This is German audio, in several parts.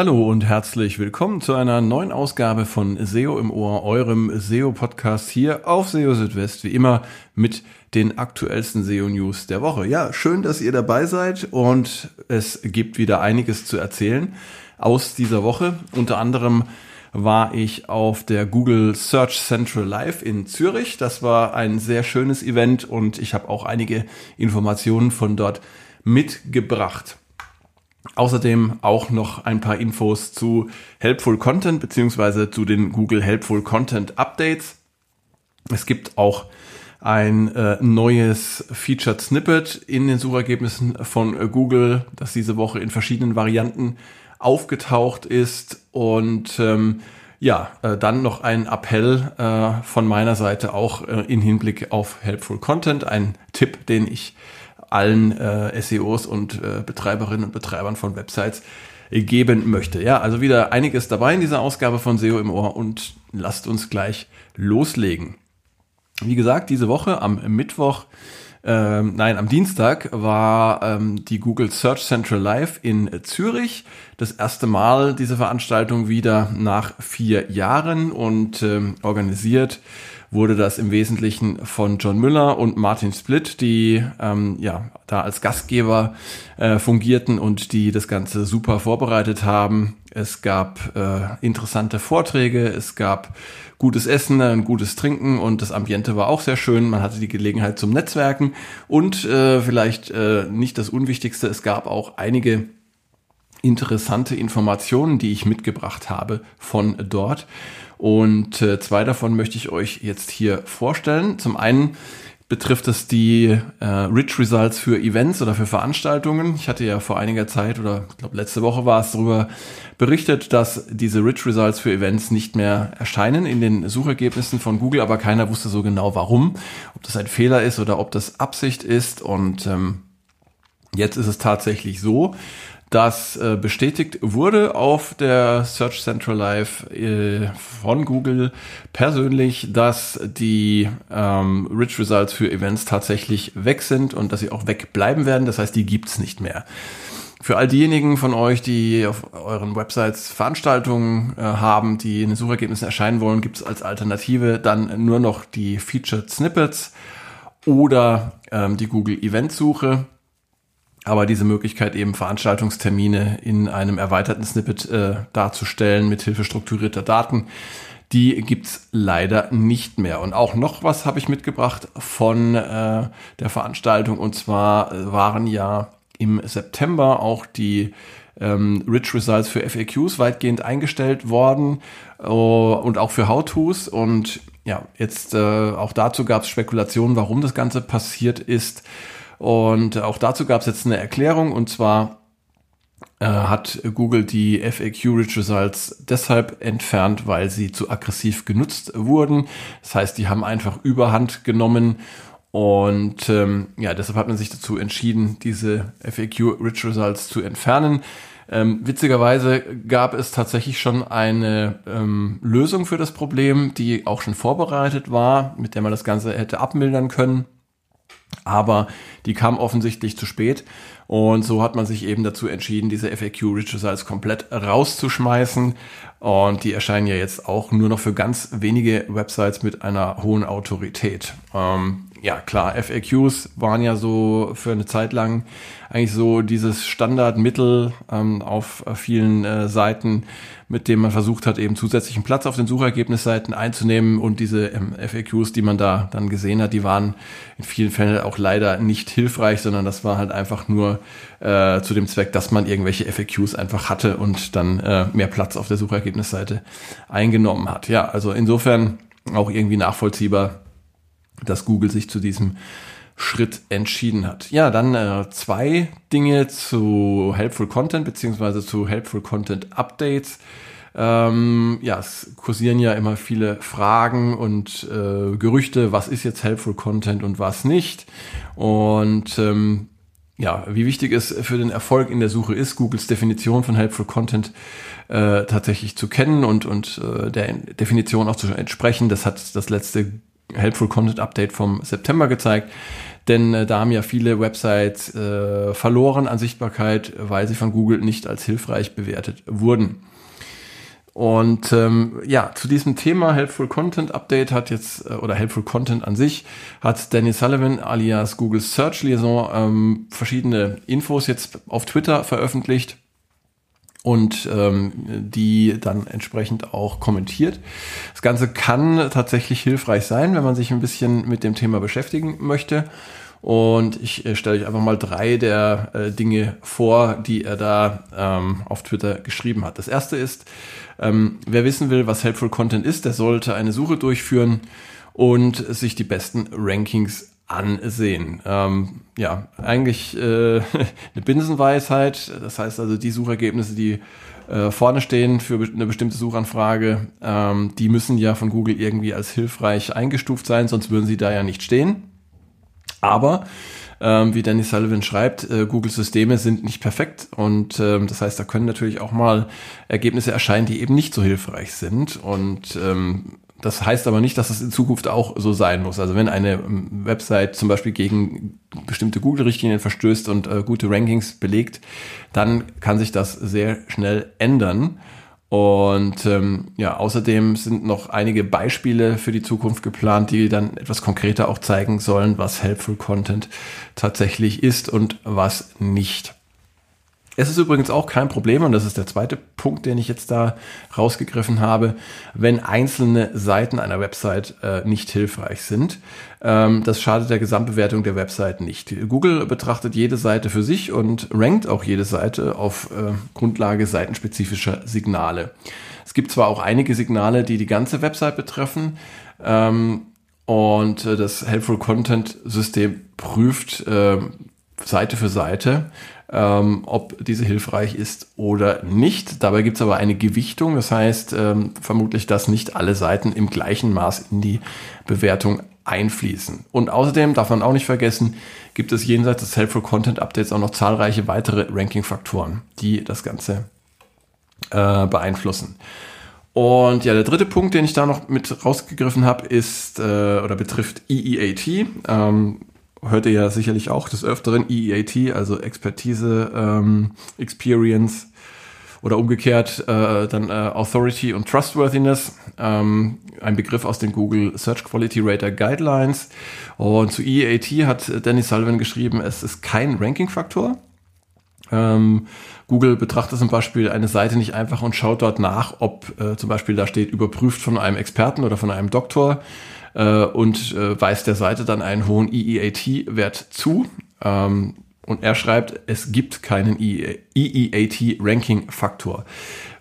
Hallo und herzlich willkommen zu einer neuen Ausgabe von SEO im Ohr, eurem SEO-Podcast hier auf SEO Südwest, wie immer mit den aktuellsten SEO-News der Woche. Ja, schön, dass ihr dabei seid und es gibt wieder einiges zu erzählen aus dieser Woche. Unter anderem war ich auf der Google Search Central Live in Zürich. Das war ein sehr schönes Event und ich habe auch einige Informationen von dort mitgebracht. Außerdem auch noch ein paar Infos zu Helpful Content beziehungsweise zu den Google Helpful Content Updates. Es gibt auch ein äh, neues Featured Snippet in den Suchergebnissen von äh, Google, das diese Woche in verschiedenen Varianten aufgetaucht ist. Und ähm, ja, äh, dann noch ein Appell äh, von meiner Seite auch äh, in Hinblick auf Helpful Content. Ein Tipp, den ich allen äh, SEOs und äh, Betreiberinnen und Betreibern von Websites geben möchte. Ja, also wieder einiges dabei in dieser Ausgabe von SEO im Ohr und lasst uns gleich loslegen. Wie gesagt, diese Woche am Mittwoch, ähm, nein, am Dienstag war ähm, die Google Search Central Live in Zürich. Das erste Mal diese Veranstaltung wieder nach vier Jahren und ähm, organisiert wurde das im Wesentlichen von John Müller und Martin Split, die ähm, ja da als Gastgeber äh, fungierten und die das Ganze super vorbereitet haben. Es gab äh, interessante Vorträge, es gab gutes Essen, ein gutes Trinken und das Ambiente war auch sehr schön. Man hatte die Gelegenheit zum Netzwerken und äh, vielleicht äh, nicht das Unwichtigste, es gab auch einige interessante Informationen, die ich mitgebracht habe von dort. Und äh, zwei davon möchte ich euch jetzt hier vorstellen. Zum einen betrifft es die äh, Rich Results für Events oder für Veranstaltungen. Ich hatte ja vor einiger Zeit oder ich glaube letzte Woche war es darüber berichtet, dass diese Rich Results für Events nicht mehr erscheinen in den Suchergebnissen von Google, aber keiner wusste so genau warum, ob das ein Fehler ist oder ob das Absicht ist. Und ähm, jetzt ist es tatsächlich so das äh, bestätigt wurde auf der Search Central Live äh, von Google persönlich, dass die ähm, Rich Results für Events tatsächlich weg sind und dass sie auch wegbleiben werden. Das heißt, die gibt's nicht mehr. Für all diejenigen von euch, die auf euren Websites Veranstaltungen äh, haben, die in den Suchergebnissen erscheinen wollen, gibt's als Alternative dann nur noch die Featured Snippets oder ähm, die Google Event Suche aber diese Möglichkeit eben Veranstaltungstermine in einem erweiterten Snippet äh, darzustellen mit Hilfe strukturierter Daten, die gibt's leider nicht mehr. Und auch noch was habe ich mitgebracht von äh, der Veranstaltung und zwar äh, waren ja im September auch die ähm, Rich Results für FAQs weitgehend eingestellt worden uh, und auch für How-Tos und ja, jetzt äh, auch dazu gab es Spekulationen, warum das Ganze passiert ist. Und auch dazu gab es jetzt eine Erklärung und zwar äh, hat Google die FAQ Rich Results deshalb entfernt, weil sie zu aggressiv genutzt wurden. Das heißt, die haben einfach Überhand genommen und ähm, ja, deshalb hat man sich dazu entschieden, diese FAQ Rich Results zu entfernen. Ähm, witzigerweise gab es tatsächlich schon eine ähm, Lösung für das Problem, die auch schon vorbereitet war, mit der man das Ganze hätte abmildern können aber die kam offensichtlich zu spät und so hat man sich eben dazu entschieden, diese FAQ Rich Results komplett rauszuschmeißen und die erscheinen ja jetzt auch nur noch für ganz wenige Websites mit einer hohen Autorität. Ähm, ja, klar, FAQs waren ja so für eine Zeit lang eigentlich so dieses Standardmittel ähm, auf vielen äh, Seiten, mit dem man versucht hat, eben zusätzlichen Platz auf den Suchergebnisseiten einzunehmen. Und diese ähm, FAQs, die man da dann gesehen hat, die waren in vielen Fällen auch leider nicht hilfreich, sondern das war halt einfach nur äh, zu dem Zweck, dass man irgendwelche FAQs einfach hatte und dann äh, mehr Platz auf der Suchergebnisseite eingenommen hat. Ja, also insofern auch irgendwie nachvollziehbar, dass Google sich zu diesem Schritt entschieden hat. Ja, dann äh, zwei Dinge zu Helpful Content beziehungsweise zu Helpful Content Updates. Ähm, ja, es kursieren ja immer viele Fragen und äh, Gerüchte, was ist jetzt Helpful Content und was nicht. Und ähm, ja, wie wichtig es für den Erfolg in der Suche ist, Googles Definition von Helpful Content äh, tatsächlich zu kennen und, und äh, der Definition auch zu entsprechen. Das hat das letzte Helpful Content Update vom September gezeigt. denn äh, da haben ja viele Websites äh, verloren an Sichtbarkeit, weil sie von Google nicht als hilfreich bewertet wurden. Und ähm, ja, zu diesem Thema Helpful Content Update hat jetzt, äh, oder Helpful Content an sich, hat Danny Sullivan alias Google Search Liaison ähm, verschiedene Infos jetzt auf Twitter veröffentlicht und ähm, die dann entsprechend auch kommentiert. Das Ganze kann tatsächlich hilfreich sein, wenn man sich ein bisschen mit dem Thema beschäftigen möchte. Und ich äh, stelle euch einfach mal drei der äh, Dinge vor, die er da ähm, auf Twitter geschrieben hat. Das erste ist, ähm, wer wissen will, was Helpful Content ist, der sollte eine Suche durchführen und sich die besten Rankings ansehen. Ähm, ja, eigentlich äh, eine Binsenweisheit. Das heißt also, die Suchergebnisse, die äh, vorne stehen für eine bestimmte Suchanfrage, ähm, die müssen ja von Google irgendwie als hilfreich eingestuft sein, sonst würden sie da ja nicht stehen. Aber ähm, wie Danny Sullivan schreibt, äh, Google-Systeme sind nicht perfekt und ähm, das heißt, da können natürlich auch mal Ergebnisse erscheinen, die eben nicht so hilfreich sind und ähm, das heißt aber nicht, dass es in Zukunft auch so sein muss. Also wenn eine ähm, Website zum Beispiel gegen bestimmte Google-Richtlinien verstößt und äh, gute Rankings belegt, dann kann sich das sehr schnell ändern. Und ähm, ja, außerdem sind noch einige Beispiele für die Zukunft geplant, die dann etwas konkreter auch zeigen sollen, was Helpful Content tatsächlich ist und was nicht. Es ist übrigens auch kein Problem, und das ist der zweite Punkt, den ich jetzt da rausgegriffen habe, wenn einzelne Seiten einer Website äh, nicht hilfreich sind. Ähm, das schadet der Gesamtbewertung der Website nicht. Google betrachtet jede Seite für sich und rankt auch jede Seite auf äh, Grundlage seitenspezifischer Signale. Es gibt zwar auch einige Signale, die die ganze Website betreffen, ähm, und äh, das Helpful Content System prüft äh, Seite für Seite, ähm, ob diese hilfreich ist oder nicht. Dabei gibt es aber eine Gewichtung, das heißt ähm, vermutlich, dass nicht alle Seiten im gleichen Maß in die Bewertung einfließen. Und außerdem darf man auch nicht vergessen, gibt es jenseits des Helpful Content Updates auch noch zahlreiche weitere Ranking-Faktoren, die das Ganze äh, beeinflussen. Und ja, der dritte Punkt, den ich da noch mit rausgegriffen habe, ist äh, oder betrifft EEAT. Ähm, hört ihr ja sicherlich auch des Öfteren EEAT, also Expertise, ähm, Experience oder umgekehrt äh, dann äh, Authority und Trustworthiness, ähm, ein Begriff aus den Google Search Quality Rater Guidelines. Und zu EEAT hat Danny Sullivan geschrieben, es ist kein Ranking-Faktor. Ähm, Google betrachtet zum Beispiel eine Seite nicht einfach und schaut dort nach, ob äh, zum Beispiel da steht, überprüft von einem Experten oder von einem Doktor, äh, und äh, weist der Seite dann einen hohen EEAT-Wert zu. Ähm, und er schreibt, es gibt keinen EEAT-Ranking-Faktor.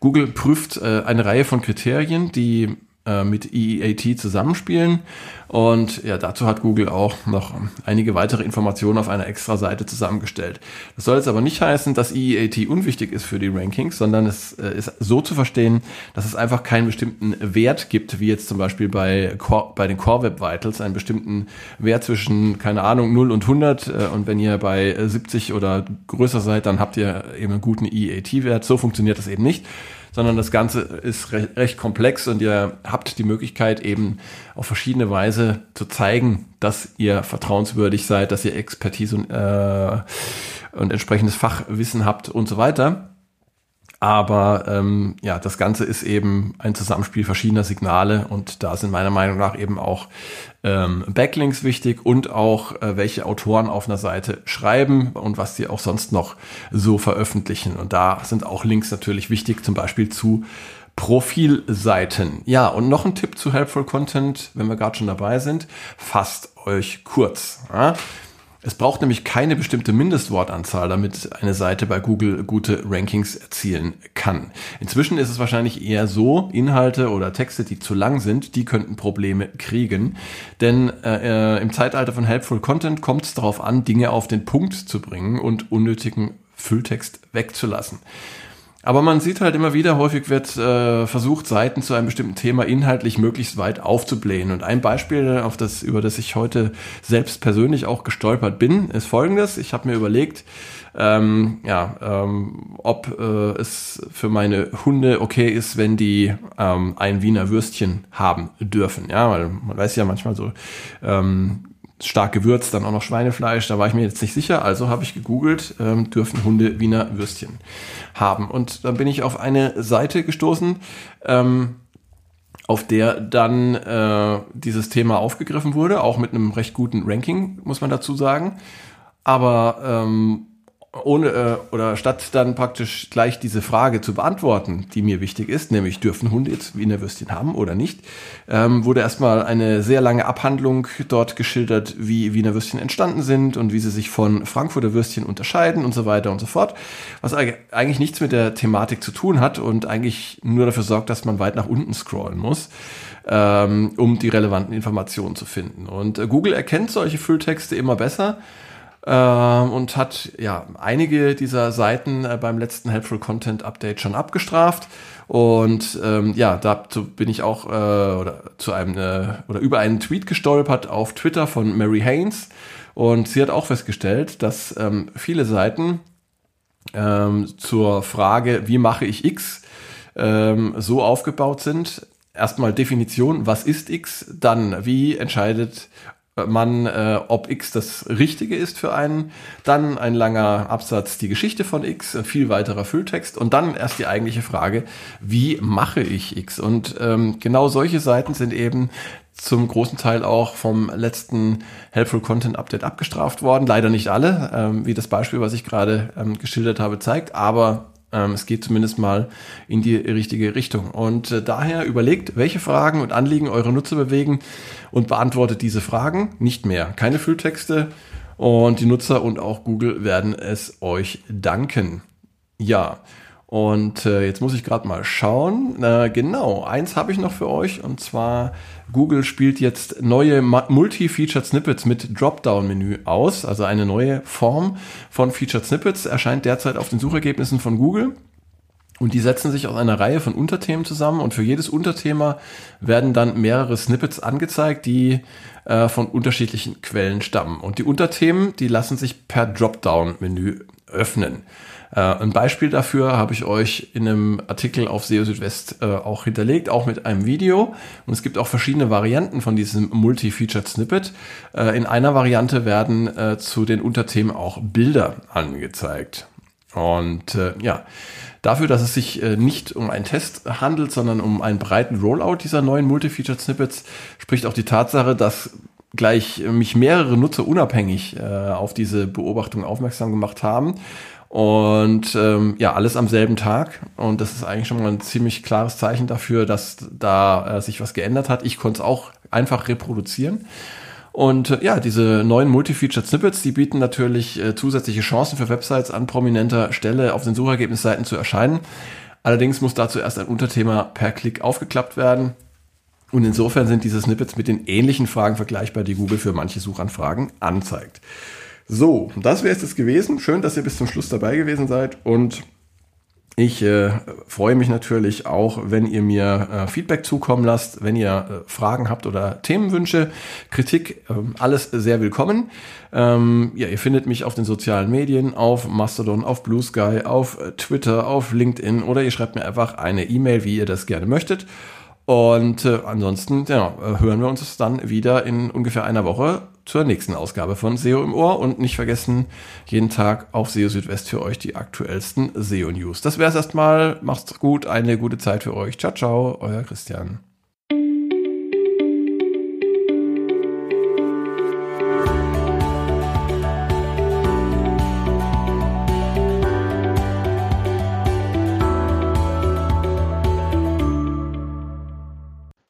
Google prüft äh, eine Reihe von Kriterien, die äh, mit EEAT zusammenspielen. Und ja, dazu hat Google auch noch einige weitere Informationen auf einer extra Seite zusammengestellt. Das soll jetzt aber nicht heißen, dass EEAT unwichtig ist für die Rankings, sondern es äh, ist so zu verstehen, dass es einfach keinen bestimmten Wert gibt, wie jetzt zum Beispiel bei, Core, bei den Core Web Vitals, einen bestimmten Wert zwischen, keine Ahnung, 0 und 100. Äh, und wenn ihr bei 70 oder größer seid, dann habt ihr eben einen guten EEAT-Wert. So funktioniert das eben nicht sondern das Ganze ist recht, recht komplex und ihr habt die Möglichkeit eben auf verschiedene Weise zu zeigen, dass ihr vertrauenswürdig seid, dass ihr Expertise und, äh, und entsprechendes Fachwissen habt und so weiter. Aber ähm, ja, das Ganze ist eben ein Zusammenspiel verschiedener Signale und da sind meiner Meinung nach eben auch ähm, Backlinks wichtig und auch äh, welche Autoren auf einer Seite schreiben und was sie auch sonst noch so veröffentlichen. Und da sind auch Links natürlich wichtig, zum Beispiel zu Profilseiten. Ja, und noch ein Tipp zu Helpful Content, wenn wir gerade schon dabei sind, fasst euch kurz. Ja? Es braucht nämlich keine bestimmte Mindestwortanzahl, damit eine Seite bei Google gute Rankings erzielen kann. Inzwischen ist es wahrscheinlich eher so, Inhalte oder Texte, die zu lang sind, die könnten Probleme kriegen. Denn äh, im Zeitalter von Helpful Content kommt es darauf an, Dinge auf den Punkt zu bringen und unnötigen Fülltext wegzulassen. Aber man sieht halt immer wieder, häufig wird äh, versucht, Seiten zu einem bestimmten Thema inhaltlich möglichst weit aufzublähen. Und ein Beispiel, auf das, über das ich heute selbst persönlich auch gestolpert bin, ist folgendes. Ich habe mir überlegt, ähm, ja, ähm, ob äh, es für meine Hunde okay ist, wenn die ähm, ein Wiener Würstchen haben dürfen. Ja, weil man weiß ja manchmal so, ähm, stark gewürzt, dann auch noch Schweinefleisch, da war ich mir jetzt nicht sicher, also habe ich gegoogelt, ähm, dürfen Hunde Wiener Würstchen haben. Und dann bin ich auf eine Seite gestoßen, ähm, auf der dann äh, dieses Thema aufgegriffen wurde, auch mit einem recht guten Ranking, muss man dazu sagen. Aber ähm, ohne äh, oder statt dann praktisch gleich diese Frage zu beantworten, die mir wichtig ist, nämlich dürfen Hunde jetzt Wiener Würstchen haben oder nicht, ähm, wurde erstmal eine sehr lange Abhandlung dort geschildert, wie Wiener Würstchen entstanden sind und wie sie sich von Frankfurter Würstchen unterscheiden und so weiter und so fort, was eigentlich nichts mit der Thematik zu tun hat und eigentlich nur dafür sorgt, dass man weit nach unten scrollen muss ähm, um die relevanten Informationen zu finden. Und äh, Google erkennt solche Fülltexte immer besser ähm, und hat ja einige dieser Seiten äh, beim letzten Helpful Content Update schon abgestraft. Und ähm, ja, dazu bin ich auch äh, oder zu einem äh, oder über einen Tweet gestolpert auf Twitter von Mary Haynes. Und sie hat auch festgestellt, dass ähm, viele Seiten ähm, zur Frage, wie mache ich X, ähm, so aufgebaut sind. Erstmal Definition, was ist X? Dann, wie entscheidet man, äh, ob X das Richtige ist für einen, dann ein langer Absatz die Geschichte von X, viel weiterer Fülltext und dann erst die eigentliche Frage, wie mache ich X? Und ähm, genau solche Seiten sind eben zum großen Teil auch vom letzten Helpful Content Update abgestraft worden. Leider nicht alle, ähm, wie das Beispiel, was ich gerade ähm, geschildert habe, zeigt, aber es geht zumindest mal in die richtige Richtung. Und äh, daher überlegt, welche Fragen und Anliegen eure Nutzer bewegen und beantwortet diese Fragen. Nicht mehr. Keine Fülltexte. Und die Nutzer und auch Google werden es euch danken. Ja. Und äh, jetzt muss ich gerade mal schauen. Äh, genau, eins habe ich noch für euch und zwar Google spielt jetzt neue Multi-Featured Snippets mit Dropdown-Menü aus. Also eine neue Form von Featured Snippets erscheint derzeit auf den Suchergebnissen von Google. Und die setzen sich aus einer Reihe von Unterthemen zusammen und für jedes Unterthema werden dann mehrere Snippets angezeigt, die äh, von unterschiedlichen Quellen stammen. Und die Unterthemen, die lassen sich per Dropdown-Menü öffnen. Äh, ein Beispiel dafür habe ich euch in einem Artikel auf SEO Südwest äh, auch hinterlegt, auch mit einem Video. Und es gibt auch verschiedene Varianten von diesem Multi-Featured Snippet. Äh, in einer Variante werden zu den Unterthemen auch Bilder angezeigt. Und ja, dafür, dass es sich nicht um einen Test handelt, sondern um einen breiten Rollout dieser neuen Multi-Featured Snippets, spricht auch die Tatsache, dass gleich mich mehrere Nutzer unabhängig auf diese Beobachtung aufmerksam gemacht haben und ähm, ja, alles am selben Tag. Und das ist eigentlich schon mal ein ziemlich klares Zeichen dafür, dass da äh, sich was geändert hat. Ich konnte es auch einfach reproduzieren. Und äh, ja, diese neuen Multi-Featured Snippets, die bieten natürlich äh, zusätzliche Chancen für Websites an prominenter Stelle auf den Suchergebnisseiten zu erscheinen. Allerdings muss dazu erst ein Unterthema per Klick aufgeklappt werden. Und insofern sind diese Snippets mit den ähnlichen Fragen vergleichbar, die Google für manche Suchanfragen anzeigt. So, das wäre es jetzt gewesen. Schön, dass ihr bis zum Schluss dabei gewesen seid und ich äh, freue mich natürlich auch, wenn ihr mir äh, Feedback zukommen lasst, wenn ihr äh, Fragen habt oder Themenwünsche, Kritik, ähm, alles sehr willkommen. Ähm, ja, ihr findet mich auf den sozialen Medien, auf Mastodon, auf Blue Sky, auf äh, Twitter, auf LinkedIn oder ihr schreibt mir einfach eine E-Mail, wie ihr das gerne möchtet. Und äh, ansonsten ja, äh, hören wir uns dann wieder in ungefähr einer Woche zur nächsten Ausgabe von SEO im Ohr und nicht vergessen, jeden Tag auf SEO Südwest für euch die aktuellsten SEO News. Das wäre es erstmal. Macht's gut, eine gute Zeit für euch. Ciao, ciao, euer Christian.